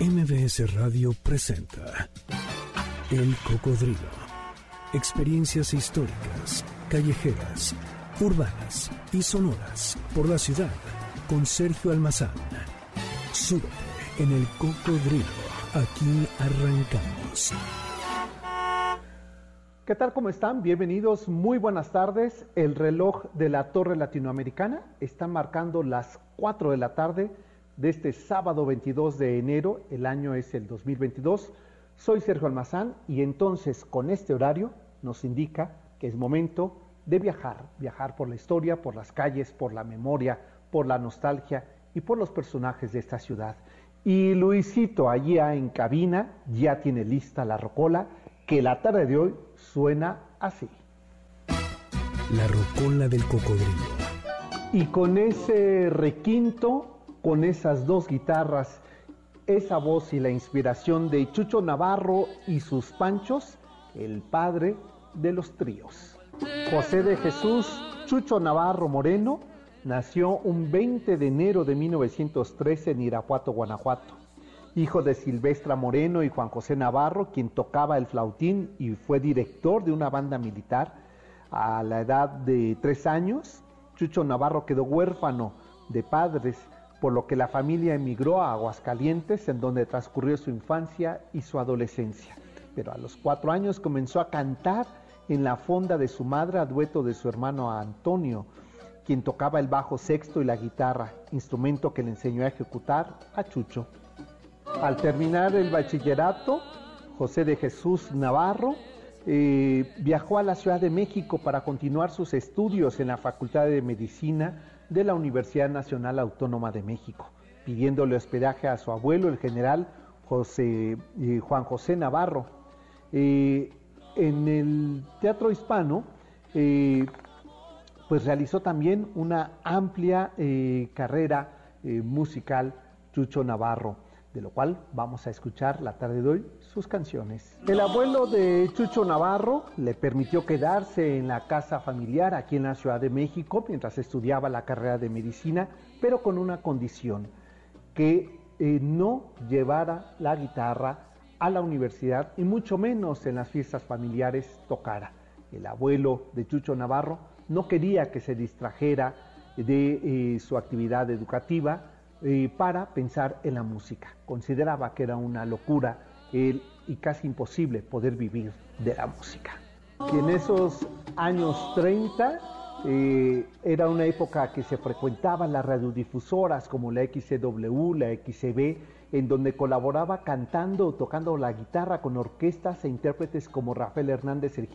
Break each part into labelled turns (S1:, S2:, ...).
S1: MBS Radio presenta El Cocodrilo. Experiencias históricas, callejeras, urbanas y sonoras por la ciudad con Sergio Almazán. Súbete en El Cocodrilo. Aquí arrancamos.
S2: ¿Qué tal? ¿Cómo están? Bienvenidos, muy buenas tardes. El reloj de la Torre Latinoamericana está marcando las 4 de la tarde de este sábado 22 de enero, el año es el 2022. Soy Sergio Almazán y entonces con este horario nos indica que es momento de viajar, viajar por la historia, por las calles, por la memoria, por la nostalgia y por los personajes de esta ciudad. Y Luisito allá en cabina ya tiene lista la rocola que la tarde de hoy suena así.
S1: La rocola del cocodrilo.
S2: Y con ese requinto con esas dos guitarras, esa voz y la inspiración de Chucho Navarro y sus panchos, el padre de los tríos. José de Jesús Chucho Navarro Moreno nació un 20 de enero de 1913 en Irapuato, Guanajuato. Hijo de Silvestra Moreno y Juan José Navarro, quien tocaba el flautín y fue director de una banda militar. A la edad de tres años, Chucho Navarro quedó huérfano de padres por lo que la familia emigró a Aguascalientes, en donde transcurrió su infancia y su adolescencia. Pero a los cuatro años comenzó a cantar en la fonda de su madre a dueto de su hermano Antonio, quien tocaba el bajo sexto y la guitarra, instrumento que le enseñó a ejecutar a Chucho. Al terminar el bachillerato, José de Jesús Navarro eh, viajó a la Ciudad de México para continuar sus estudios en la Facultad de Medicina de la Universidad Nacional Autónoma de México, pidiéndole hospedaje a su abuelo, el general José, eh, Juan José Navarro. Eh, en el teatro hispano, eh, pues realizó también una amplia carrera musical Chucho Navarro de lo cual vamos a escuchar la tarde de hoy sus canciones. El abuelo de Chucho Navarro le permitió quedarse en la casa familiar aquí en la Ciudad de México mientras estudiaba la carrera de medicina, pero con una condición, que eh, no llevara la guitarra a la universidad y mucho menos en las fiestas familiares tocara. El abuelo de Chucho Navarro no quería que se distrajera de eh, su actividad educativa, eh, para pensar en la música. Consideraba que era una locura y casi imposible poder vivir de la música. Y en esos años 30 eh, era una época que se frecuentaban las radiodifusoras como la XCW, la XCB, en donde colaboraba cantando o tocando la guitarra con orquestas e intérpretes como Rafael Hernández el,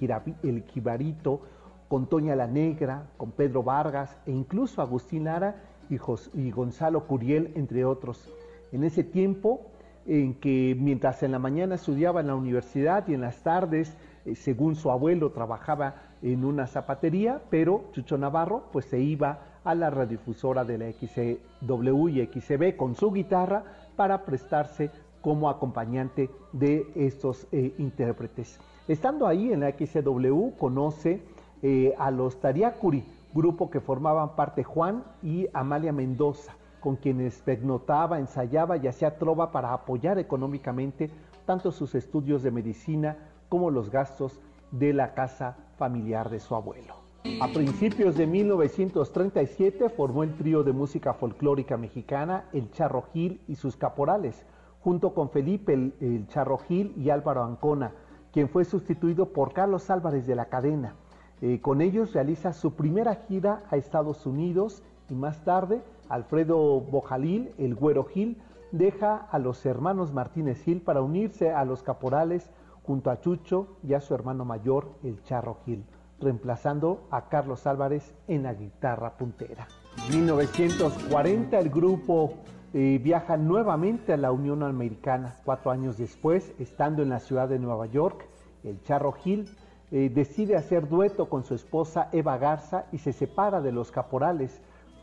S2: el Jibarito, con Toña la Negra, con Pedro Vargas e incluso Agustín Lara y, Gonzalo Curiel, entre otros. En ese tiempo en que mientras en la mañana estudiaba en la universidad y en las tardes, eh, según su abuelo, trabajaba en una zapatería, pero Chucho Navarro pues se iba a la radiodifusora de la XW y XCB con su guitarra para prestarse como acompañante de estos eh, intérpretes. Estando ahí en la XCW conoce eh, a los Tariacuri, grupo que formaban parte Juan y Amalia Mendoza, con quienes pernotaba, ensayaba y hacía trova para apoyar económicamente tanto sus estudios de medicina como los gastos de la casa familiar de su abuelo. A principios de 1937 formó el trío de música folclórica mexicana El Charro Gil y sus caporales, junto con Felipe el, Charro Gil y Álvaro Ancona, quien fue sustituido por Carlos Álvarez de la Cadena. Eh, con ellos realiza su primera gira a Estados Unidos y más tarde Alfredo Bojalil, el Güero Gil, deja a los hermanos Martínez Gil para unirse a los caporales junto a Chucho y a su hermano mayor, el Charro Gil, reemplazando a Carlos Álvarez en la guitarra puntera. En 1940 el grupo eh, viaja nuevamente a la Unión Americana. Cuatro años después, estando en la ciudad de Nueva York, el Charro Gil eh, decide hacer dueto con su esposa Eva Garza y se separa de los caporales,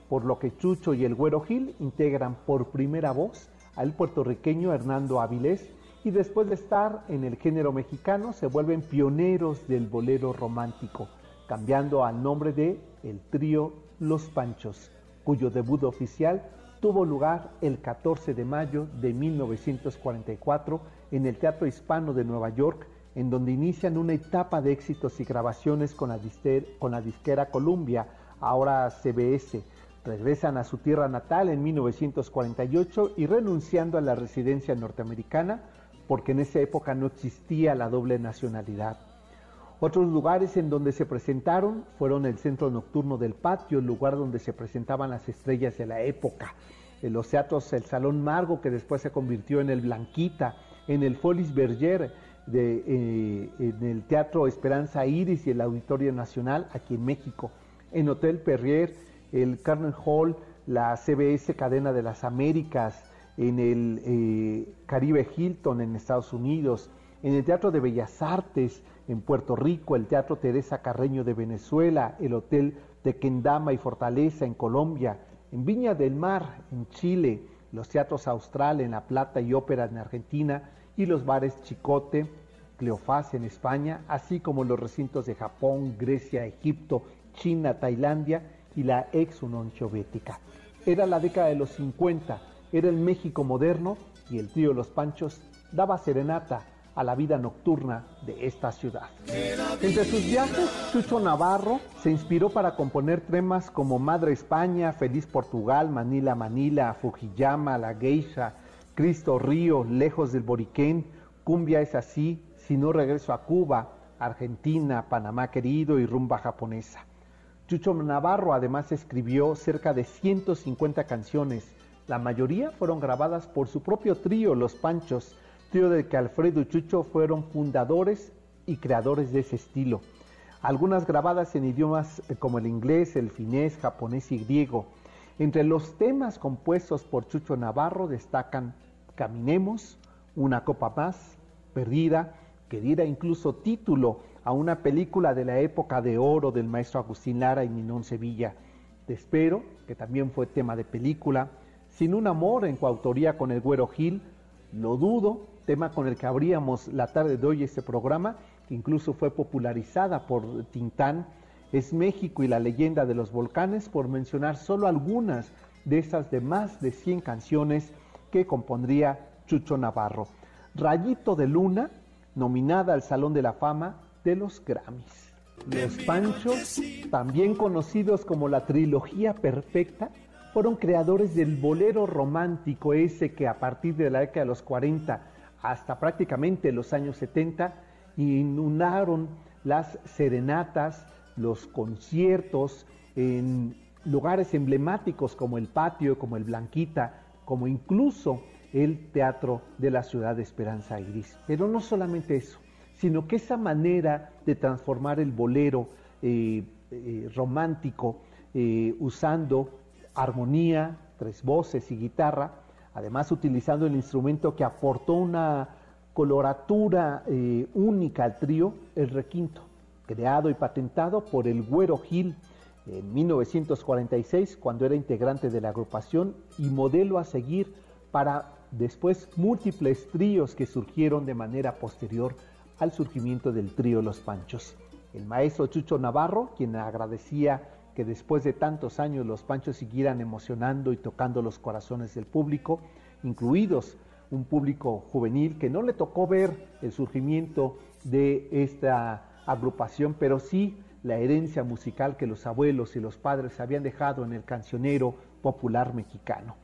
S2: por lo que Chucho y el Güero Gil integran por primera voz al puertorriqueño Hernando Avilés y después de estar en el género mexicano se vuelven pioneros del bolero romántico, cambiando al nombre de el trío Los Panchos, cuyo debut oficial tuvo lugar el 14 de mayo de 1944 en el Teatro Hispano de Nueva York, en donde inician una etapa de éxitos y grabaciones con la, disquera Columbia, ahora CBS. Regresan a su tierra natal en 1948 y renunciando a la residencia norteamericana, porque en esa época no existía la doble nacionalidad. Otros lugares en donde se presentaron fueron el Centro Nocturno del Patio, el lugar donde se presentaban las estrellas de la época, en los teatros El Salón Margo, que después se convirtió en el Blanquita, en el Folis Berger, eh, en el Teatro Esperanza Iris y el Auditorio Nacional aquí en México, en Hotel Perrier, el Carnegie Hall, la CBS Cadena de las Américas, en el eh, Caribe Hilton en Estados Unidos, en el Teatro de Bellas Artes en Puerto Rico, el Teatro Teresa Carreño de Venezuela, el Hotel de Kendama y Fortaleza en Colombia, en Viña del Mar en Chile, los Teatros Austral en La Plata y Ópera en Argentina y los bares Chicote, Cleofás en España, así como los recintos de Japón, Grecia, Egipto, China, Tailandia y la ex Unión Soviética. Era la década de los 50, era el México moderno y el tío Los Panchos daba serenata a la vida nocturna de esta ciudad. Entre sus viajes, Chucho Navarro se inspiró para componer temas como Madre España, Feliz Portugal, Manila Manila, Fujiyama, La Geisha, Cristo Río, Lejos del Boriquén, Cumbia es así, Si no regreso a Cuba, Argentina, Panamá querido y Rumba japonesa. Chucho Navarro además escribió cerca de 150 canciones, la mayoría fueron grabadas por su propio trío, Los Panchos, trío de que Alfredo y Chucho fueron fundadores y creadores de ese estilo. Algunas grabadas en idiomas como el inglés, el finés, japonés y griego. Entre los temas compuestos por Chucho Navarro destacan Caminemos, Una copa más, Perdida, que diera incluso título a una película de la época de oro del maestro Agustín Lara y Minón Sevilla. Te espero, que también fue tema de película, Sin un amor en coautoría con el Güero Gil, Lo dudo, tema con el que abríamos la tarde de hoy este programa, que incluso fue popularizada por Tintán, es México y la leyenda de los volcanes, por mencionar solo algunas de esas de más de 100 canciones que compondría Chucho Navarro. Rayito de Luna, nominada al Salón de la Fama de los Grammys. Los Panchos, también conocidos como la trilogía perfecta, fueron creadores del bolero romántico ese que a partir de la década de los 40 hasta prácticamente los años 70 inundaron las serenatas, los conciertos en lugares emblemáticos como el patio, como el Blanquita, como incluso el Teatro de la Ciudad de Esperanza Iris. Pero no solamente eso, sino que esa manera de transformar el bolero eh, eh, romántico eh, usando armonía, tres voces y guitarra, además utilizando el instrumento que aportó una coloratura única al trío, el requinto, creado y patentado por el Güero Gil en 1946, cuando era integrante de la agrupación y modelo a seguir para después múltiples tríos que surgieron de manera posterior al surgimiento del trío Los Panchos. El maestro Chucho Navarro, quien agradecía que después de tantos años los Panchos siguieran emocionando y tocando los corazones del público, incluidos un público juvenil que no le tocó ver el surgimiento de esta agrupación, pero sí la herencia musical que los abuelos y los padres habían dejado en el cancionero popular mexicano.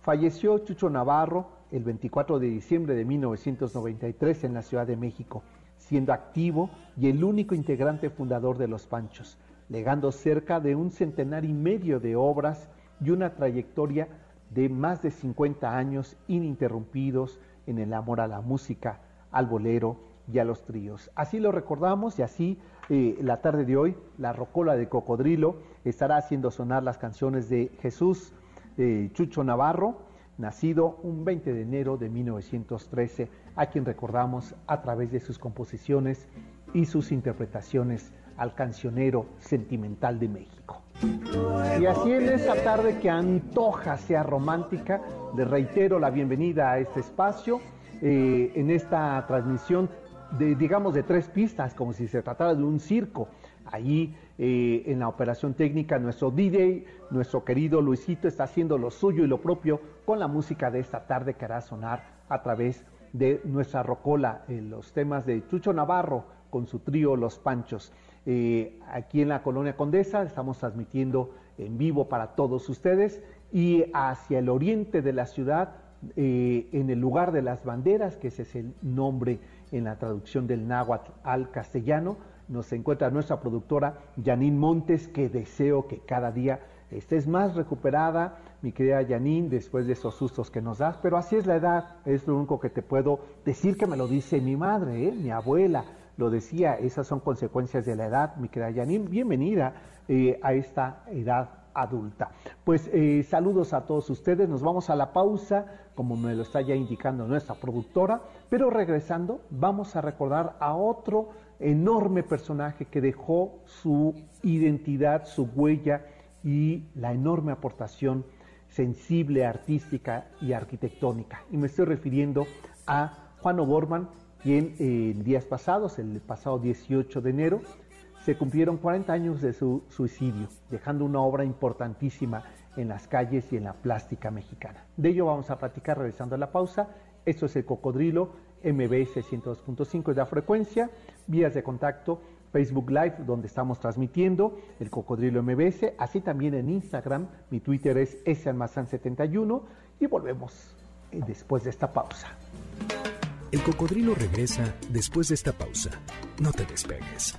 S2: Falleció Chucho Navarro el 24 de diciembre de 1993 en la Ciudad de México, siendo activo y el único integrante fundador de Los Panchos legando cerca de un centenar y medio de obras y una trayectoria de más de 50 años ininterrumpidos en el amor a la música, al bolero y a los tríos. Así lo recordamos y así eh, la tarde de hoy la Rocola de Cocodrilo estará haciendo sonar las canciones de Jesús eh, Chucho Navarro, nacido un 20 de enero de 1913, a quien recordamos a través de sus composiciones y sus interpretaciones al cancionero sentimental de México. Y así en esta tarde que antoja sea romántica, le reitero la bienvenida a este espacio, eh, en esta transmisión digamos, de tres pistas, como si se tratara de un circo. Allí eh, en la operación técnica, nuestro DJ, nuestro querido Luisito, está haciendo lo suyo y lo propio con la música de esta tarde que hará sonar a través de nuestra rocola, los temas de Chucho Navarro con su trío Los Panchos. Eh, aquí en la Colonia Condesa estamos transmitiendo en vivo para todos ustedes y hacia el oriente de la ciudad, eh, en el lugar de las banderas, que ese es el nombre en la traducción del náhuatl al castellano, nos encuentra nuestra productora Janine Montes, que deseo que cada día estés más recuperada, mi querida Janine, después de esos sustos que nos das, pero así es la edad, es lo único que te puedo decir que me lo dice mi madre, ¿eh? mi abuela, lo decía, esas son consecuencias de la edad, mi querida Janine, bienvenida eh, a esta edad adulta. Pues eh, saludos a todos ustedes, nos vamos a la pausa, como me lo está ya indicando nuestra productora, pero regresando vamos a recordar a otro enorme personaje que dejó su identidad, su huella y la enorme aportación sensible, artística y arquitectónica. Y me estoy refiriendo a Juan O'Gorman, quien eh, en días pasados, el pasado 18 de enero, se cumplieron 40 años de su suicidio, dejando una obra importantísima en las calles y en la plástica mexicana. De ello vamos a platicar regresando a la pausa. Esto es el Cocodrilo MBS 102.5 de la frecuencia, vías de contacto, Facebook Live, donde estamos transmitiendo el Cocodrilo MBS, así también en Instagram, mi Twitter es salmazán71 y volvemos eh, después de esta pausa.
S1: El Cocodrilo regresa después de esta pausa. No te despegues.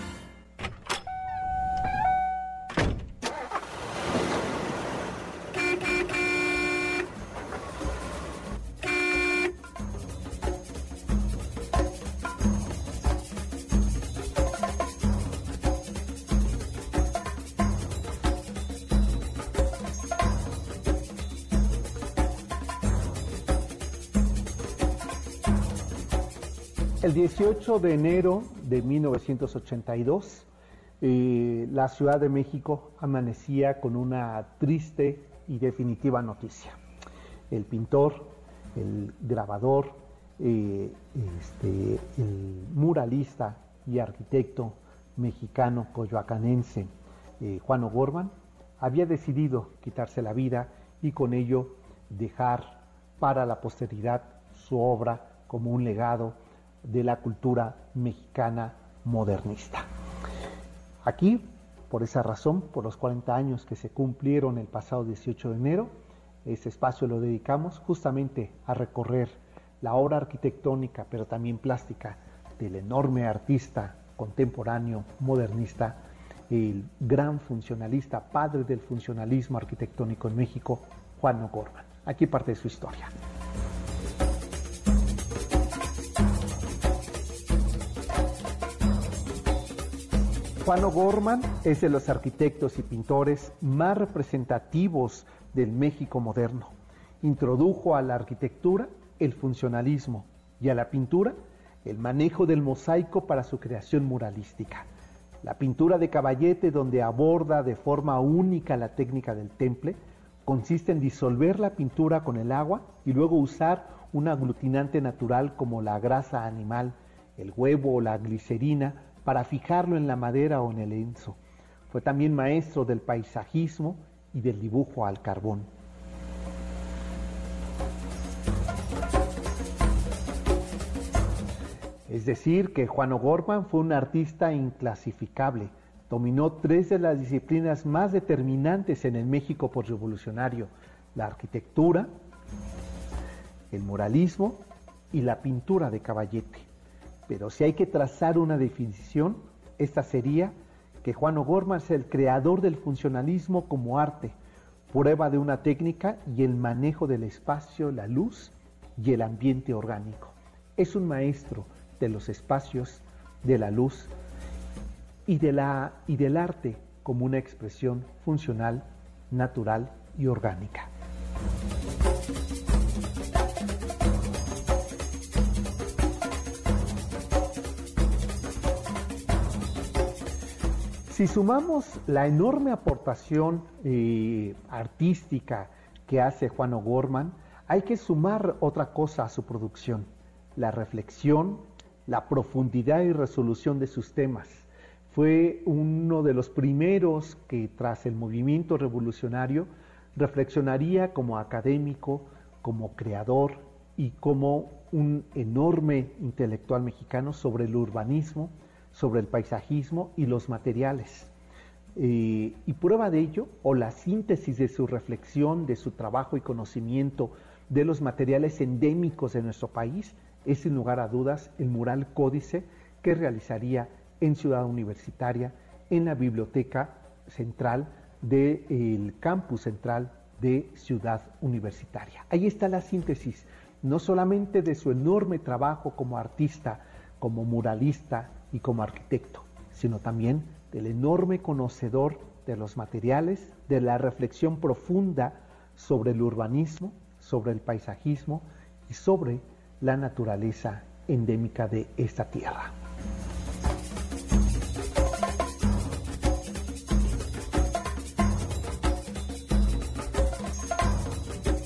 S2: 18 de enero de 1982, eh, la Ciudad de México amanecía con una triste y definitiva noticia. El pintor, el grabador, eh, este, el muralista y arquitecto mexicano coyoacanense eh, Juan O'Gorman había decidido quitarse la vida y con ello dejar para la posteridad su obra como un legado de la cultura mexicana modernista. Aquí, por esa razón, por los 40 años que se cumplieron el pasado 18 de enero, este espacio lo dedicamos justamente a recorrer la obra arquitectónica, pero también plástica, del enorme artista contemporáneo modernista, el gran funcionalista, padre del funcionalismo arquitectónico en México, Juan O'Gorman. Aquí parte de su historia. Juan O'Gorman es de los arquitectos y pintores más representativos del México moderno. Introdujo a la arquitectura el funcionalismo y a la pintura el manejo del mosaico para su creación muralística. La pintura de caballete, donde aborda de forma única la técnica del temple, consiste en disolver la pintura con el agua y luego usar un aglutinante natural como la grasa animal, el huevo o la glicerina para fijarlo en la madera o en el lienzo. Fue también maestro del paisajismo y del dibujo al carbón. Es decir, que Juan O'Gorman fue un artista inclasificable. Dominó tres de las disciplinas más determinantes en el México revolucionario: la arquitectura, el muralismo y la pintura de caballete. Pero si hay que trazar una definición, esta sería que Juan O'Gorman es el creador del funcionalismo como arte, prueba de una técnica y el manejo del espacio, la luz y el ambiente orgánico. Es un maestro de los espacios, de la luz y, y del arte como una expresión funcional, natural y orgánica. Si sumamos la enorme aportación eh, artística que hace Juan O'Gorman, hay que sumar otra cosa a su producción, la reflexión, la profundidad y resolución de sus temas. Fue uno de los primeros que tras el movimiento revolucionario reflexionaría como académico, como creador y como un enorme intelectual mexicano sobre el urbanismo, sobre el paisajismo y los materiales. Eh, y prueba de ello, o la síntesis de su reflexión, de su trabajo y conocimiento de los materiales endémicos de nuestro país, es sin lugar a dudas el mural códice que realizaría en Ciudad Universitaria, en la Biblioteca Central del Campus Central de Ciudad Universitaria. Ahí está la síntesis, no solamente de su enorme trabajo como artista, como muralista y como arquitecto, sino también del enorme conocedor de los materiales, de la reflexión profunda sobre el urbanismo, sobre el paisajismo y sobre la naturaleza endémica de esta tierra.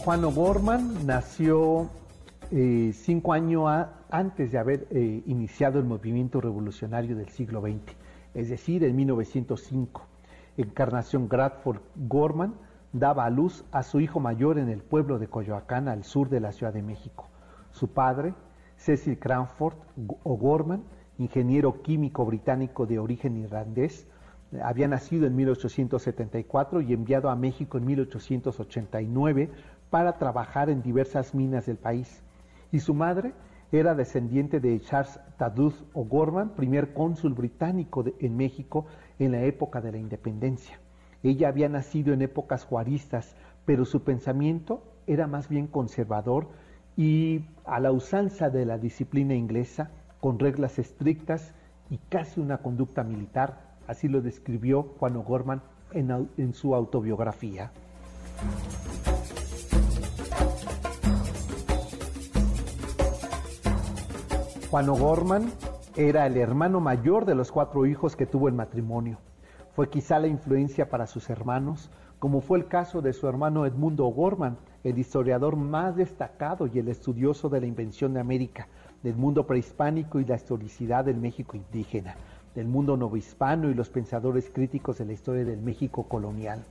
S2: Juan O'Gorman nació eh, cinco años antes de haber eh, iniciado el movimiento revolucionario del siglo XX, es decir, en 1905. Encarnación Gradford Gorman daba a luz a su hijo mayor en el pueblo de Coyoacán, al sur de la Ciudad de México. Su padre, Cecil Cranford O'Gorman, ingeniero químico británico de origen irlandés, había nacido en 1874 y enviado a México en 1889 para trabajar en diversas minas del país. Y su madre era descendiente de Charles Taduth O'Gorman, primer cónsul británico en México en la época de la independencia. Ella había nacido en épocas juaristas, pero su pensamiento era más bien conservador y a la usanza de la disciplina inglesa, con reglas estrictas y casi una conducta militar, así lo describió Juan O'Gorman en, en su autobiografía. Juan O'Gorman era el hermano mayor de los cuatro hijos que tuvo el matrimonio. Fue quizá la influencia para sus hermanos, como fue el caso de su hermano Edmundo O'Gorman, el historiador más destacado y el estudioso de la invención de América, del mundo prehispánico y la historicidad del México indígena, del mundo novohispano y los pensadores críticos de la historia del México colonial.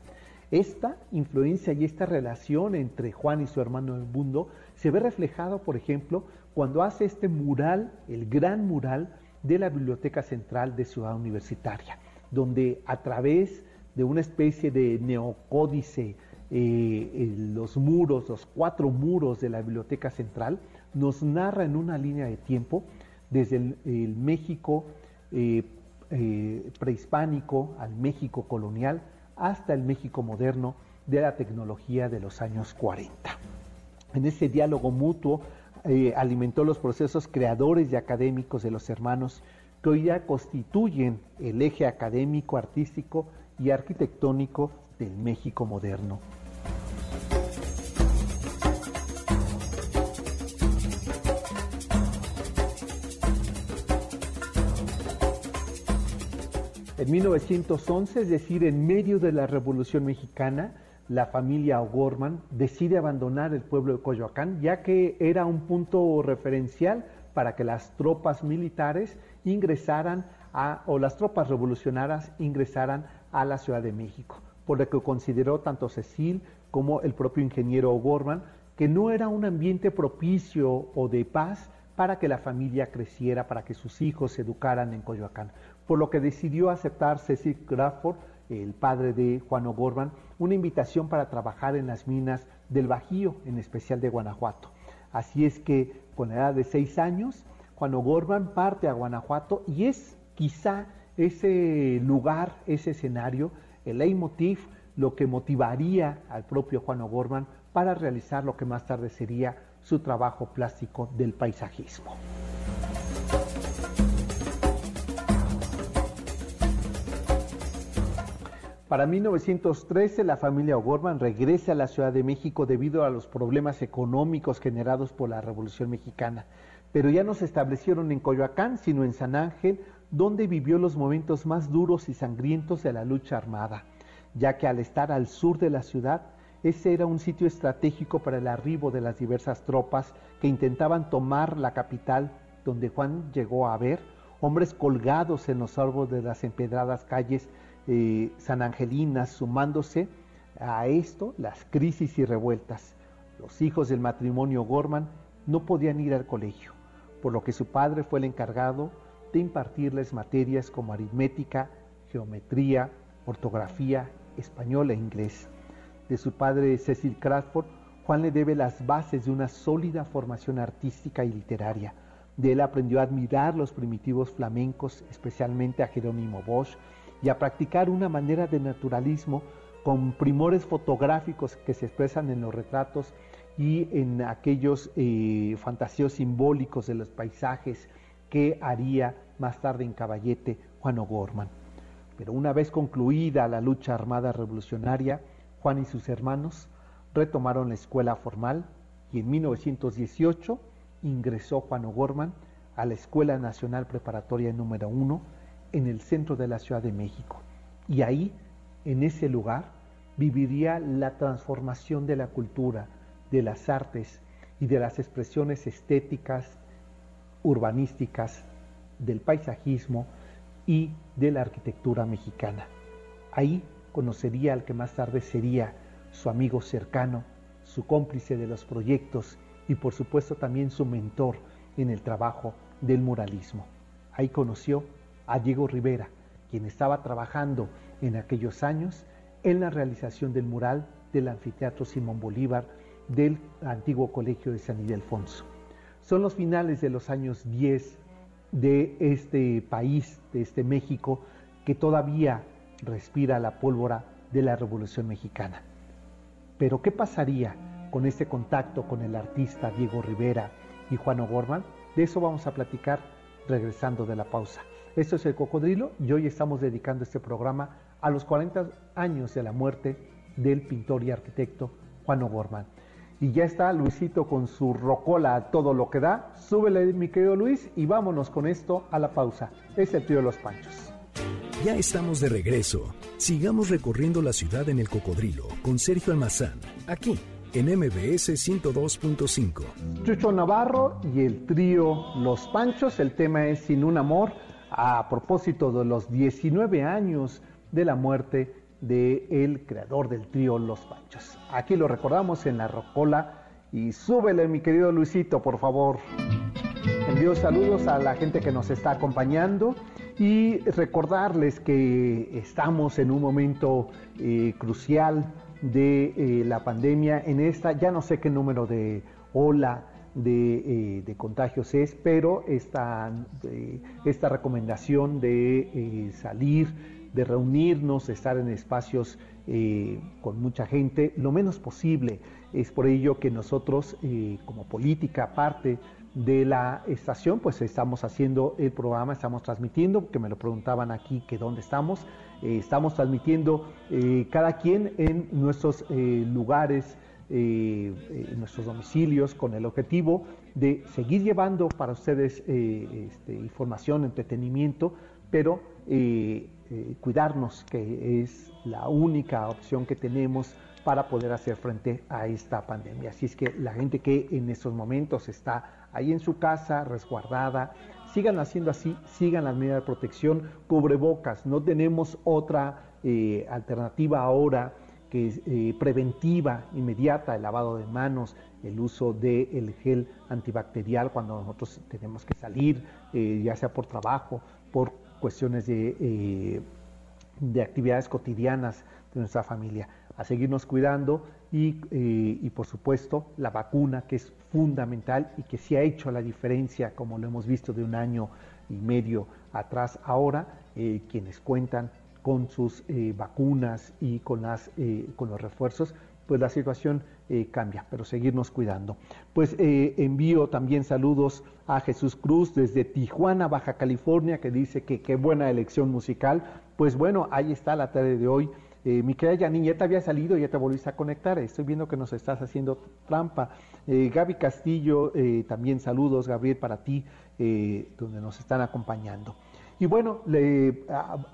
S2: Esta influencia y esta relación entre Juan y su hermano Edmundo se ve reflejado, por ejemplo, cuando hace este mural, el gran mural de la Biblioteca Central de Ciudad Universitaria, donde a través de una especie de neocódice, eh, los muros, los cuatro muros de la Biblioteca Central, nos narra en una línea de tiempo desde el, México eh, eh, prehispánico al México colonial hasta el México moderno de la tecnología de los años 40. En ese diálogo mutuo eh, alimentó los procesos creadores y académicos de los hermanos que hoy ya constituyen el eje académico, artístico y arquitectónico del México moderno. En 1911, es decir, en medio de la Revolución Mexicana, la familia O'Gorman decide abandonar el pueblo de Coyoacán, ya que era un punto referencial para que las tropas militares ingresaran a, o las tropas revolucionarias ingresaran a la Ciudad de México, por lo que consideró tanto Cecil como el propio ingeniero O'Gorman que no era un ambiente propicio o de paz para que la familia creciera, para que sus hijos se educaran en Coyoacán, por lo que decidió aceptar Cecil Crawford el padre de Juan O'Gorman, una invitación para trabajar en las minas del Bajío, en especial de Guanajuato. Así es que con la edad de seis años, Juan O'Gorman parte a Guanajuato y es quizá ese lugar, ese escenario, el leitmotiv, lo que motivaría al propio Juan O'Gorman para realizar lo que más tarde sería su trabajo plástico del paisajismo. Para 1913 la familia O'Gorman regresa a la Ciudad de México debido a los problemas económicos generados por la Revolución Mexicana, pero ya no se establecieron en Coyoacán, sino en San Ángel, donde vivió los momentos más duros y sangrientos de la lucha armada, ya que al estar al sur de la ciudad, ese era un sitio estratégico para el arribo de las diversas tropas que intentaban tomar la capital, donde Juan llegó a ver hombres colgados en los árboles de las empedradas calles eh, sanangelinas, sumándose a esto las crisis y revueltas. Los hijos del matrimonio Gorman no podían ir al colegio, por lo que su padre fue el encargado de impartirles materias como aritmética, geometría, ortografía, español e inglés de su padre Cecil Crawford, Juan le debe las bases de una sólida formación artística y literaria. De él aprendió a admirar los primitivos flamencos, especialmente a Jerónimo Bosch, y a practicar una manera de naturalismo con primores fotográficos que se expresan en los retratos y en aquellos eh, fantasíos simbólicos de los paisajes que haría más tarde en Caballete Juan O'Gorman. Pero una vez concluida la lucha armada revolucionaria, Juan y sus hermanos retomaron la escuela formal y en 1918 ingresó Juan O'Gorman a la Escuela Nacional Preparatoria número 1 en el centro de la Ciudad de México. Y ahí, en ese lugar, viviría la transformación de la cultura, de las artes y de las expresiones estéticas, urbanísticas, del paisajismo y de la arquitectura mexicana. Ahí conocería al que más tarde sería su amigo cercano, su cómplice de los proyectos y por supuesto también su mentor en el trabajo del muralismo. Ahí conoció a Diego Rivera, quien estaba trabajando en aquellos años en la realización del mural del anfiteatro Simón Bolívar del antiguo colegio de San Ildefonso. Son los finales de los años 10 de este país, de este México, que todavía respira la pólvora de la Revolución Mexicana. Pero ¿qué pasaría con este contacto con el artista Diego Rivera y Juan O'Gorman? De eso vamos a platicar regresando de la pausa. Esto es El Cocodrilo y hoy estamos dedicando este programa a los 40 años de la muerte del pintor y arquitecto Juan O'Gorman. Y ya está Luisito con su rocola todo lo que da. Súbele, mi querido Luis, y vámonos con esto a la pausa. Es el tío de los panchos.
S1: Ya estamos de regreso. Sigamos recorriendo la ciudad en el cocodrilo con Sergio Almazán, aquí en MBS 102.5.
S2: Chucho Navarro y el trío Los Panchos, el tema es Sin un amor, a propósito de los 19 años de la muerte del el creador del trío Los Panchos. Aquí lo recordamos en la rocola y súbele mi querido Luisito, por favor. Envío saludos a la gente que nos está acompañando y recordarles que estamos en un momento eh, crucial de eh, la pandemia, en esta, ya no sé qué número de ola de, eh, contagios es, pero esta, esta recomendación de salir, de reunirnos, de estar en espacios con mucha gente, lo menos posible. Es por ello que nosotros, como política, aparte de la estación, pues estamos haciendo el programa, estamos transmitiendo, que me lo preguntaban aquí que dónde estamos, eh, estamos transmitiendo eh, cada quien en nuestros eh, lugares, en nuestros domicilios, con el objetivo de seguir llevando para ustedes este, información, entretenimiento, pero cuidarnos, que es la única opción que tenemos para poder hacer frente a esta pandemia. Así es que la gente que en estos momentos está ahí en su casa, resguardada. Sigan haciendo así, sigan las medidas de protección, cubrebocas. No tenemos otra eh, alternativa ahora que eh, preventiva, inmediata, el lavado de manos, el uso del gel antibacterial cuando nosotros tenemos que salir, eh, ya sea por trabajo, por cuestiones de, de actividades cotidianas de nuestra familia. A seguirnos cuidando eh, y, por supuesto la vacuna que es fundamental y que sí ha hecho la diferencia como lo hemos visto de un año y medio atrás ahora eh, quienes cuentan con sus eh, vacunas y con, las, con los refuerzos pues la situación cambia, pero seguirnos cuidando. Pues envío también saludos a Jesús Cruz desde Tijuana, Baja California, que dice que qué buena elección musical. Pues bueno, ahí está la tarde de hoy eh, mi querida Janine, ya te había salido, ya te volviste a conectar. Estoy viendo que nos estás haciendo trampa. Eh, Gaby Castillo, eh, también saludos, Gabriel, para ti, donde nos están acompañando. Y bueno,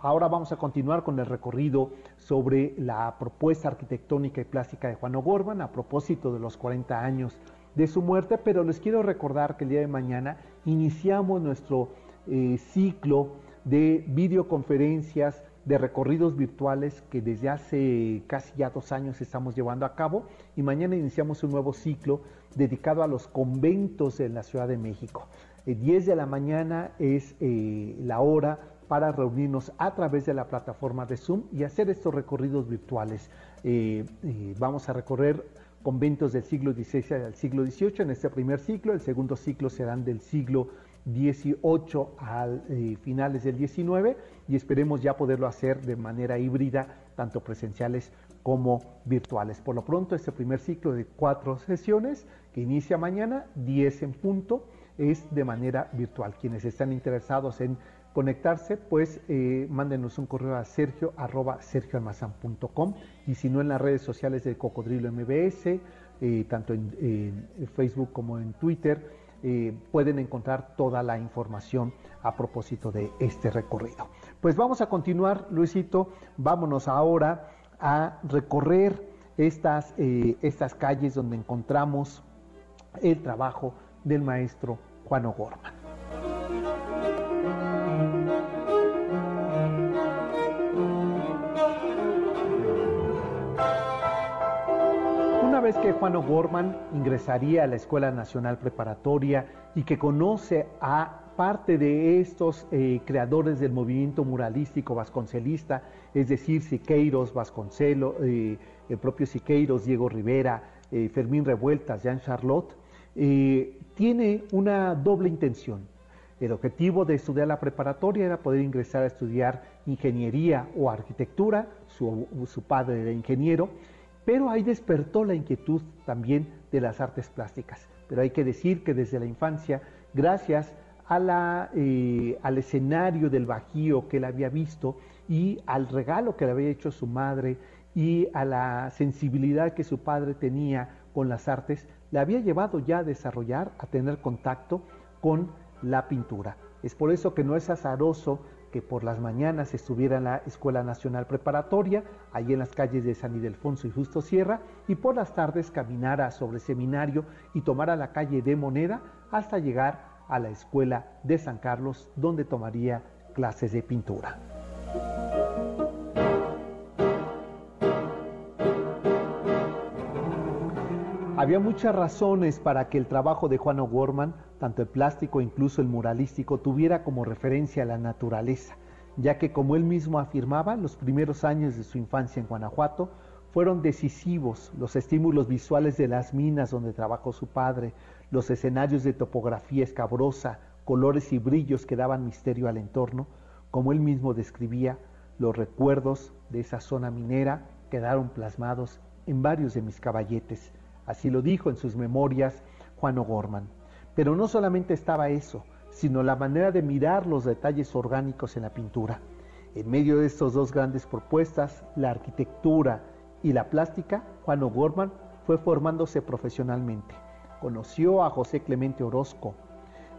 S2: ahora vamos a continuar con el recorrido sobre la propuesta arquitectónica y plástica de Juan O'Gorman a propósito de los 40 años de su muerte, pero les quiero recordar que el día de mañana iniciamos nuestro eh, ciclo de videoconferencias, de recorridos virtuales que desde hace casi ya dos años estamos llevando a cabo y mañana iniciamos un nuevo ciclo dedicado a los conventos en la Ciudad de México. 10 de la mañana es eh, la hora para reunirnos a través de la plataforma de Zoom y hacer estos recorridos virtuales. Eh, eh, vamos a recorrer conventos del siglo XVI al siglo XVIII en este primer ciclo, el segundo ciclo serán del siglo XVIII al finales del XIX y esperemos ya poderlo hacer de manera híbrida, tanto presenciales como virtuales. Por lo pronto, este primer ciclo de cuatro sesiones que inicia mañana, 10 en punto, es de manera virtual. Quienes están interesados en conectarse, pues eh, mándenos un correo a sergio arroba y si no en las redes sociales de Cocodrilo MBS, eh, tanto en, Facebook como en Twitter, eh, pueden encontrar toda la información a propósito de este recorrido. Pues vamos a continuar, Luisito, vámonos ahora a recorrer estas, estas calles donde encontramos el trabajo del maestro Juan O'Gorman. Una vez que Juan O'Gorman ingresaría a la Escuela Nacional Preparatoria y que conoce a parte de estos eh, creadores del movimiento muralístico vasconcelista, es decir, Siqueiros, Vasconcelo, eh, el propio Siqueiros, Diego Rivera, eh, Fermín Revueltas, Jean Charlotte, tiene una doble intención. El objetivo de estudiar la preparatoria era poder ingresar a estudiar ingeniería o arquitectura, su, padre era ingeniero, pero ahí despertó la inquietud también de las artes plásticas. Pero hay que decir que desde la infancia, gracias eh, al escenario del Bajío que él había visto y al regalo que le había hecho su madre y a la sensibilidad que su padre tenía con las artes, le había llevado ya a desarrollar, a tener contacto con la pintura. Es por eso que no es azaroso que por las mañanas estuviera en la Escuela Nacional Preparatoria, allí en las calles de San Ildefonso y Justo Sierra, y por las tardes caminara sobre seminario y tomara la calle de Moneda hasta llegar a la Escuela de San Carlos, donde tomaría clases de pintura. Había muchas razones para que el trabajo de Juan O'Gorman, tanto el plástico incluso el muralístico, tuviera como referencia a la naturaleza, ya que como él mismo afirmaba, los primeros años de su infancia en Guanajuato fueron decisivos. Los estímulos visuales de las minas donde trabajó su padre, los escenarios de topografía escabrosa, colores y brillos que daban misterio al entorno, como él mismo describía, los recuerdos de esa zona minera quedaron plasmados en varios de mis caballetes, Así lo dijo en sus memorias Juan O'Gorman. Pero no solamente estaba eso, sino la manera de mirar los detalles orgánicos en la pintura. En medio de estas dos grandes propuestas, la arquitectura y la plástica, Juan O'Gorman fue formándose profesionalmente. Conoció a José Clemente Orozco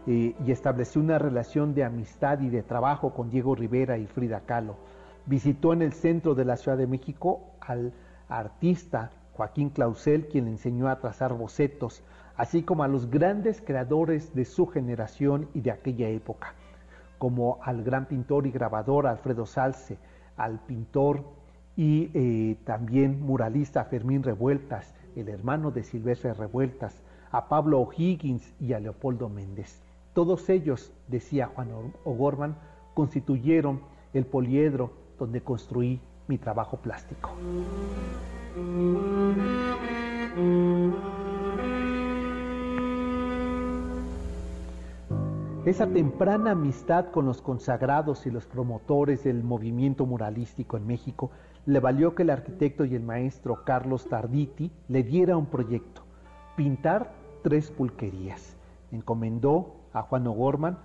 S2: eh, y estableció una relación de amistad y de trabajo con Diego Rivera y Frida Kahlo. Visitó en el centro de la Ciudad de México al artista Joaquín Clausel, quien le enseñó a trazar bocetos, así como a los grandes creadores de su generación y de aquella época, como al gran pintor y grabador Alfredo Salce, al pintor y eh, también muralista Fermín Revueltas, el hermano de Silvestre Revueltas, a Pablo O'Higgins y a Leopoldo Méndez. Todos ellos, decía Juan O'Gorman, constituyeron el poliedro donde construí mi trabajo plástico. Esa temprana amistad con los consagrados y los promotores del movimiento muralístico en México le valió que el arquitecto y el maestro Carlos Tarditi le diera un proyecto, pintar tres pulquerías. Encomendó a Juan O'Gorman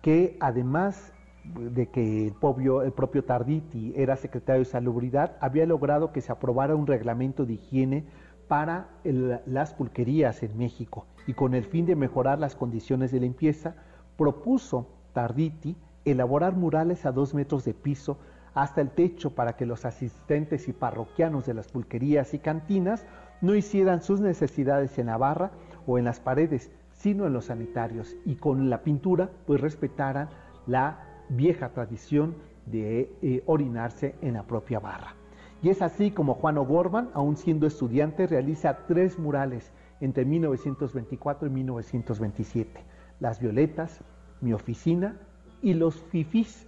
S2: que además de que el propio, el propio Tarditi era secretario de Salubridad, había logrado que se aprobara un reglamento de higiene para las pulquerías en México y con el fin de mejorar las condiciones de limpieza, propuso Tarditi elaborar murales a dos metros de piso hasta el techo para que los asistentes y parroquianos de las pulquerías y cantinas no hicieran sus necesidades en la barra o en las paredes, sino en los sanitarios y con la pintura pues respetaran la vieja tradición de eh, orinarse en la propia barra. Y es así como Juan O'Gorman, aún siendo estudiante, realiza tres murales entre 1924 y 1927. Las Violetas, Mi Oficina y Los Fifís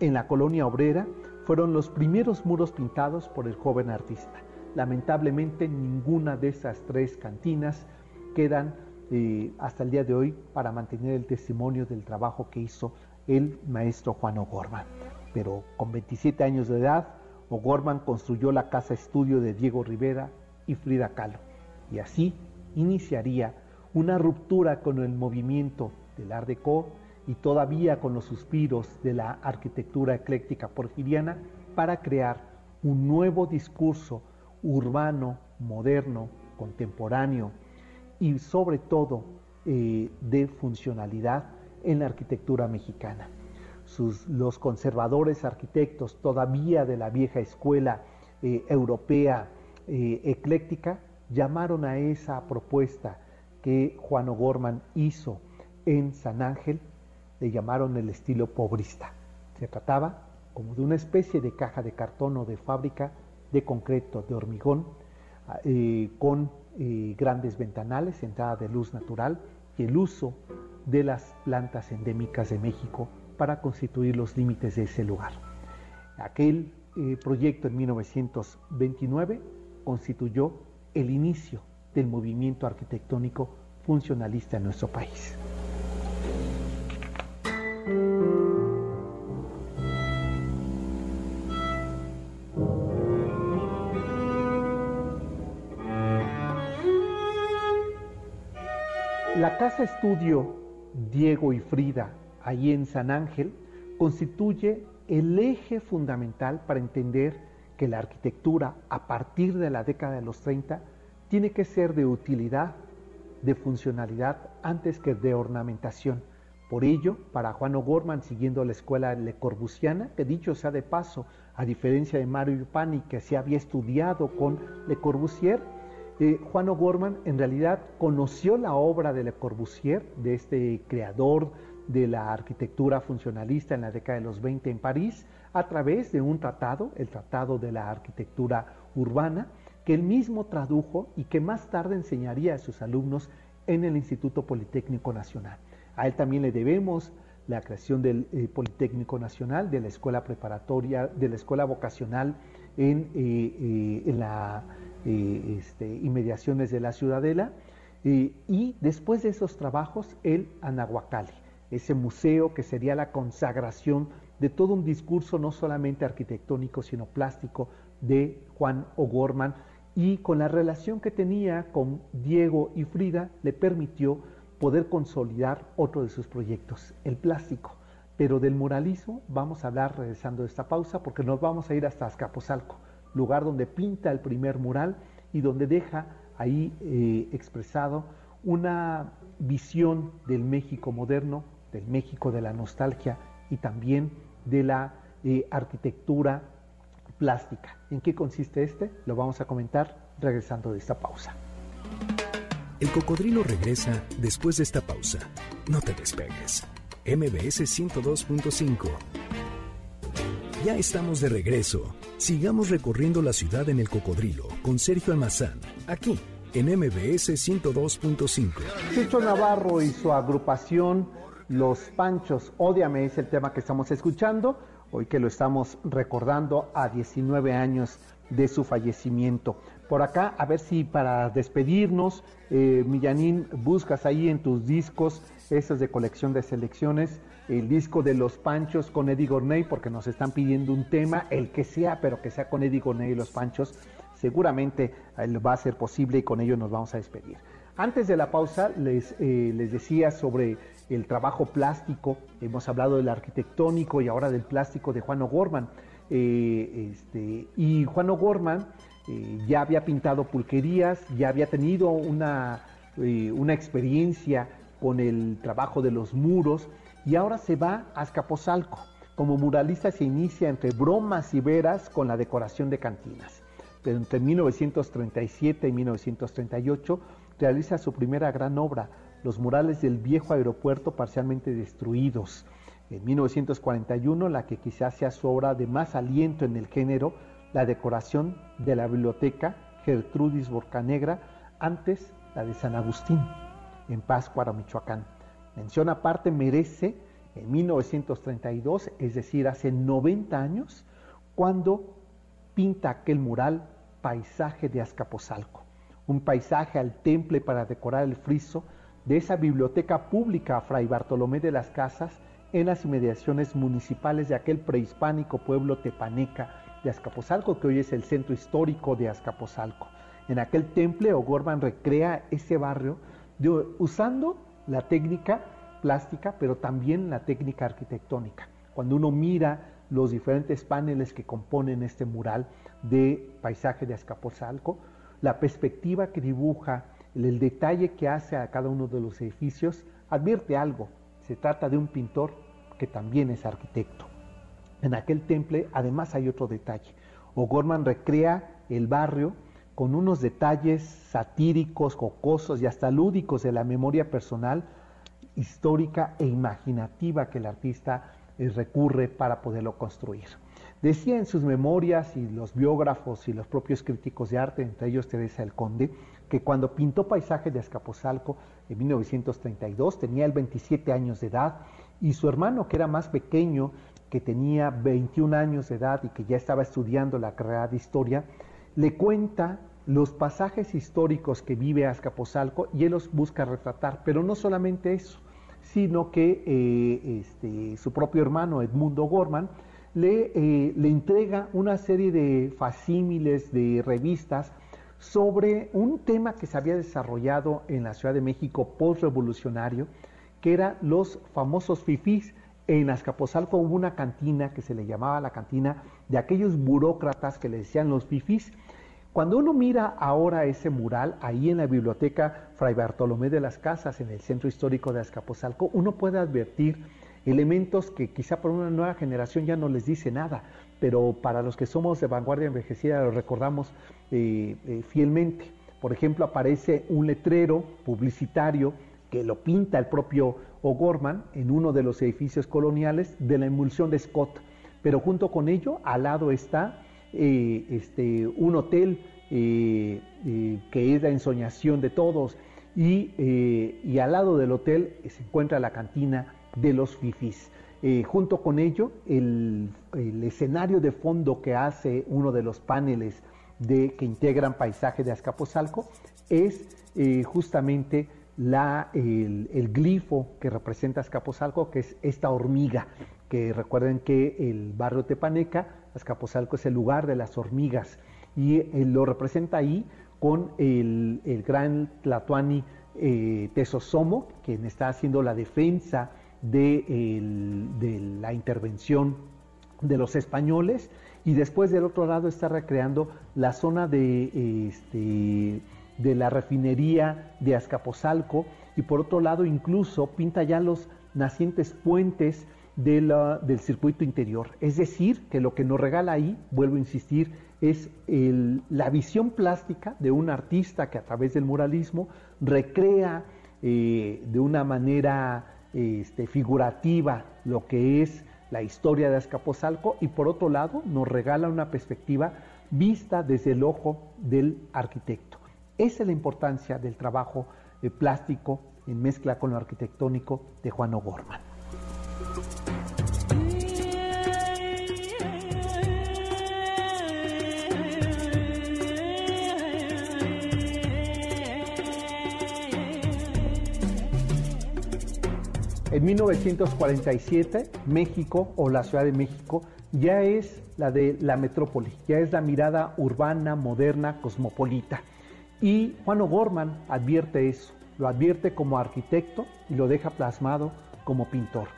S2: en la colonia obrera fueron los primeros muros pintados por el joven artista. Lamentablemente ninguna de esas tres cantinas quedan eh, hasta el día de hoy para mantener el testimonio del trabajo que hizo el maestro Juan O'Gorman. Pero con 27 años de edad, O'Gorman construyó la casa estudio de Diego Rivera y Frida Kahlo. Y así iniciaría una ruptura con el movimiento del Art Deco y todavía con los suspiros de la arquitectura ecléctica porfiriana para crear un nuevo discurso urbano, moderno, contemporáneo y sobre todo eh, de funcionalidad en la arquitectura mexicana. los conservadores arquitectos todavía de la vieja escuela eh, europea eh, ecléctica llamaron a esa propuesta que Juan O'Gorman hizo en San Ángel le llamaron el estilo pobrista. Se trataba como de una especie de caja de cartón o de fábrica de concreto, de hormigón, eh, con grandes ventanales, entrada de luz natural el uso de las plantas endémicas de México para constituir los límites de ese lugar. Aquel eh, proyecto en 1929 constituyó el inicio del movimiento arquitectónico funcionalista en nuestro país. La casa estudio Diego y Frida, ahí en San Ángel, constituye el eje fundamental para entender que la arquitectura a partir de la década de los 30 tiene que ser de utilidad, de funcionalidad antes que de ornamentación. Por ello, para Juan O'Gorman, siguiendo la escuela Le Corbusiana, que dicho sea de paso, a diferencia de Mario Pani, que se había estudiado con Le Corbusier, eh, Juan O'Gorman en realidad conoció la obra de Le Corbusier, de este creador de la arquitectura funcionalista en la década de los 20 en París, a través de un tratado, el Tratado de la Arquitectura Urbana, que él mismo tradujo y que más tarde enseñaría a sus alumnos en el Instituto Politécnico Nacional. A él también le debemos la creación del eh, Politécnico Nacional, de la escuela preparatoria, de la escuela vocacional en, eh, eh, este, inmediaciones de la Ciudadela. y después de esos trabajos, el Anahuacali, ese museo que sería la consagración de todo un discurso no solamente arquitectónico, sino plástico de Juan O'Gorman, y con la relación que tenía con Diego y Frida, le permitió poder consolidar otro de sus proyectos, el plástico. Pero del muralismo vamos a hablar regresando de esta pausa porque nos vamos a ir hasta Azcapotzalco, lugar donde pinta el primer mural y donde deja ahí eh, expresado una visión del México moderno, del México de la nostalgia y también de la eh, arquitectura plástica. ¿En qué consiste este? Lo vamos a comentar regresando de esta pausa.
S1: El cocodrilo regresa después de esta pausa. No te despegues. MBS 102.5. Ya estamos de regreso. Sigamos recorriendo la ciudad en el cocodrilo con Sergio Almazán, aquí en MBS 102.5.
S2: Chicho Navarro y su agrupación Los Panchos, Ódiame es el tema que estamos escuchando, hoy que lo estamos recordando a 19 años de su fallecimiento por acá, a ver si para despedirnos, eh, Millanín, buscas ahí en tus discos, esos de colección de selecciones, el disco de Los Panchos con Eddie Gorney, porque nos están pidiendo un tema, el que sea, pero que sea con Eddie Gorney y Los Panchos, seguramente eh, va a ser posible y con ello nos vamos a despedir. Antes de la pausa les, eh, les decía sobre el trabajo plástico, hemos hablado del arquitectónico y ahora del plástico de Juan O'Gorman. Eh, este, y Juan O'Gorman eh, ya había pintado pulquerías, ya había tenido una, eh, una experiencia con el trabajo de los muros y ahora se va a Azcapotzalco. Como muralista se inicia entre bromas y veras con la decoración de cantinas. Entre 1937 y 1938 realiza su primera gran obra, los murales del viejo aeropuerto parcialmente destruidos. En 1941, la que quizás sea su obra de más aliento en el género, la decoración de la biblioteca Gertrudis Borcanegra, antes la de San Agustín, en Páscuaro, Michoacán. Mención aparte merece en 1932, es decir, hace 90 años, cuando pinta aquel mural Paisaje de Azcapotzalco, un paisaje al temple para decorar el friso de esa biblioteca pública Fray Bartolomé de las Casas en las inmediaciones municipales de aquel prehispánico pueblo tepaneca de Azcapotzalco, que hoy es el centro histórico de Azcapotzalco. En aquel temple O'Gorman recrea ese barrio usando la técnica plástica, pero también la técnica arquitectónica. Cuando uno mira los diferentes paneles que componen este mural de paisaje de Azcapotzalco, la perspectiva que dibuja, el detalle que hace a cada uno de los edificios, advierte algo. Se trata de un pintor que también es arquitecto. En aquel temple además hay otro detalle. O'Gorman recrea el barrio con unos detalles satíricos, jocosos y hasta lúdicos de la memoria personal, histórica e imaginativa que el artista eh, recurre para poderlo construir. Decía en sus memorias y los biógrafos y los propios críticos de arte, entre ellos Teresa el Conde, que cuando pintó Paisaje de Azcapotzalco en 1932 tenía el 27 años de edad y su hermano, que era más pequeño, que tenía 21 años de edad y que ya estaba estudiando la carrera de historia, le cuenta los pasajes históricos que vive Azcapotzalco y él los busca retratar, pero no solamente eso, sino que eh, este, su propio hermano Edmundo Gorman le, eh, le entrega una serie de facímiles de revistas sobre un tema que se había desarrollado en la Ciudad de México post-revolucionario, que eran los famosos fifís. En Azcapotzalco hubo una cantina que se le llamaba la cantina de aquellos burócratas que le decían los fifís, cuando uno mira ahora ese mural ahí en la biblioteca Fray Bartolomé de las Casas, en el centro histórico de Azcapotzalco, uno puede advertir elementos que quizá por una nueva generación ya no les dice nada, pero para los que somos de vanguardia envejecida lo recordamos eh, eh, fielmente. Por ejemplo, aparece un letrero publicitario que lo pinta el propio O'Gorman en uno de los edificios coloniales de la emulsión de Scott, pero junto con ello al lado está eh, este, un hotel que es la ensoñación de todos y, al lado del hotel se encuentra la cantina de los fifis. junto con ello, el, escenario de fondo que hace uno de los paneles de, que integran paisaje de Azcapotzalco es justamente la, el, el, glifo que representa Azcapotzalco, que es esta hormiga, que recuerden que el barrio Tepaneca Azcapotzalco es el lugar de las hormigas y eh, lo representa ahí con el, gran Tlatuani eh, Tesosomo, quien está haciendo la defensa de, la intervención de los españoles y después del otro lado está recreando la zona de, este, de la refinería de Azcapotzalco y por otro lado incluso pinta ya los nacientes puentes del circuito interior. Es decir, que lo que nos regala ahí, vuelvo a insistir, es la visión plástica de un artista que a través del muralismo recrea eh, de una manera este, figurativa lo que es la historia de Azcapotzalco y por otro lado nos regala una perspectiva vista desde el ojo del arquitecto. Esa es la importancia del trabajo eh, plástico en mezcla con lo arquitectónico de Juan O'Gorman. En 1947, México o la Ciudad de México ya es la de la metrópoli, ya es la mirada urbana, moderna, cosmopolita. Y Juan O'Gorman advierte eso, lo advierte como arquitecto y lo deja plasmado como pintor.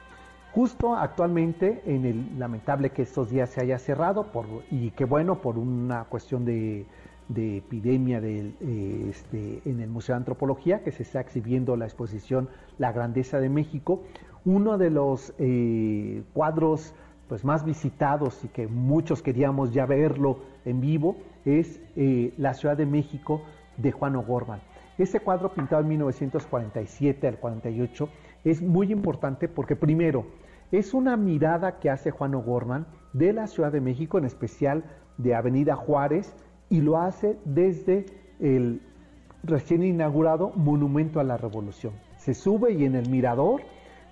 S2: Justo actualmente, en el lamentable que estos días se haya cerrado, por, y que bueno, por una cuestión de, epidemia de, eh, este, en el Museo de Antropología, que se está exhibiendo la exposición La Grandeza de México, Uno de los eh, cuadros pues, más visitados y que muchos queríamos ya verlo en vivo es eh, La Ciudad de México de Juan O'Gorman. Ese cuadro pintado en 1947 al 48 es muy importante porque primero es una mirada que hace Juan O'Gorman de la Ciudad de México, en especial de Avenida Juárez, y lo hace desde el recién inaugurado Monumento a la Revolución. Se sube y en el mirador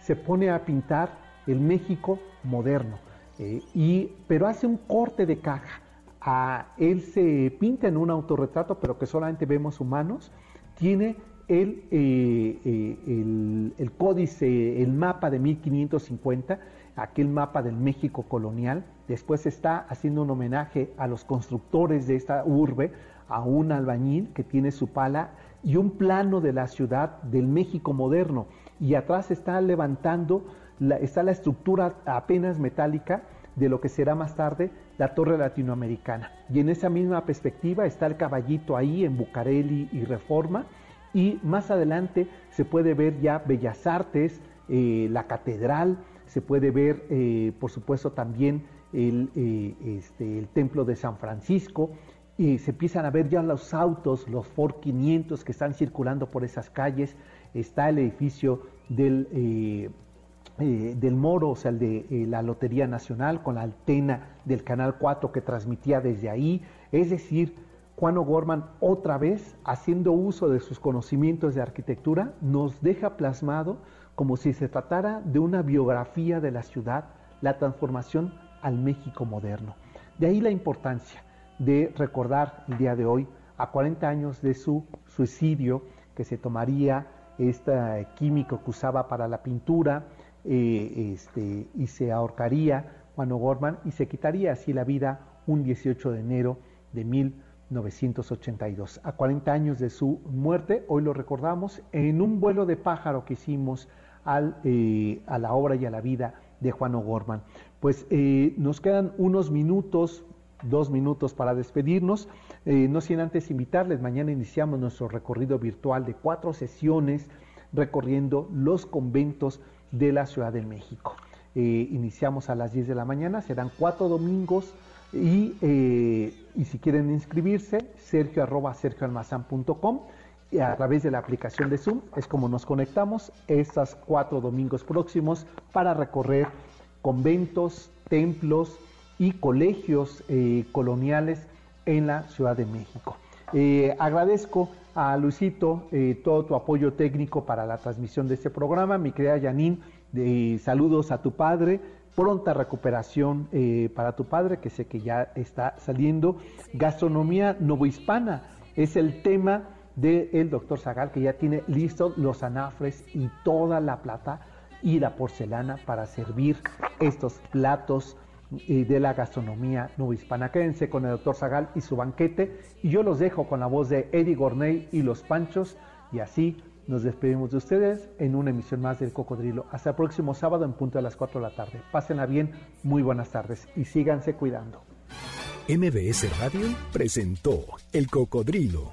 S2: se pone a pintar el México moderno, eh, y, pero hace un corte de caja. A, él se pinta en un autorretrato, pero que solamente vemos humanos, tiene el, eh, eh, el, códice, el mapa de 1550, aquel mapa del México colonial. Después está haciendo un homenaje a los constructores de esta urbe, a un albañil que tiene su pala y un plano de la ciudad del México moderno. Y atrás está levantando, está la estructura apenas metálica de lo que será más tarde la Torre Latinoamericana. Y en esa misma perspectiva está el caballito ahí en Bucareli y Reforma. Y más adelante se puede ver ya Bellas Artes, eh, la catedral, se puede ver, eh, por supuesto, también el, eh, este, el, templo de San Francisco. Y se empiezan a ver ya los autos, los Ford 500 que están circulando por esas calles. Está el edificio del, eh, del Moro, o sea, el de la Lotería Nacional, con la antena del Canal 4 que transmitía desde ahí. Es decir, Juan O'Gorman, otra vez, haciendo uso de sus conocimientos de arquitectura, nos deja plasmado como si se tratara de una biografía de la ciudad, la transformación al México moderno. De ahí la importancia de recordar el día de hoy, a 40 años de su suicidio, que se tomaría este químico que usaba para la pintura, eh, este, y se ahorcaría Juan O'Gorman y se quitaría así la vida un 18 de enero de 1982. A 40 años de su muerte, hoy lo recordamos en un vuelo de pájaro que hicimos eh, a la obra y a la vida de Juan O'Gorman. Pues eh, nos quedan unos minutos, dos minutos para despedirnos. no sin antes invitarles, mañana iniciamos nuestro recorrido virtual de cuatro sesiones recorriendo los conventos de la Ciudad de México. Eh, iniciamos a las 10 de la mañana, serán cuatro domingos y, eh, y si quieren inscribirse, sergio arroba sergioalmazán.com y a través de la aplicación de Zoom es como nos conectamos estos cuatro domingos próximos para recorrer conventos, templos y colegios eh, coloniales en la Ciudad de México. agradezco a Luisito eh, todo tu apoyo técnico para la transmisión de este programa. Mi querida Janine, saludos a tu padre. Pronta recuperación eh, para tu padre, que sé que ya está saliendo. Gastronomía novohispana es el tema del doctor Zagal, que ya tiene listos los anafres y toda la plata y la porcelana para servir estos platos y de la gastronomía no hispana. Quédense con el doctor Zagal y su banquete y yo los dejo con la voz de Eddie Gorney y los Panchos y así nos despedimos de ustedes en una emisión más del Cocodrilo. Hasta el próximo sábado en punto de las 4 de la tarde. Pásenla bien, muy buenas tardes y síganse cuidando.
S1: MBS Radio presentó El Cocodrilo.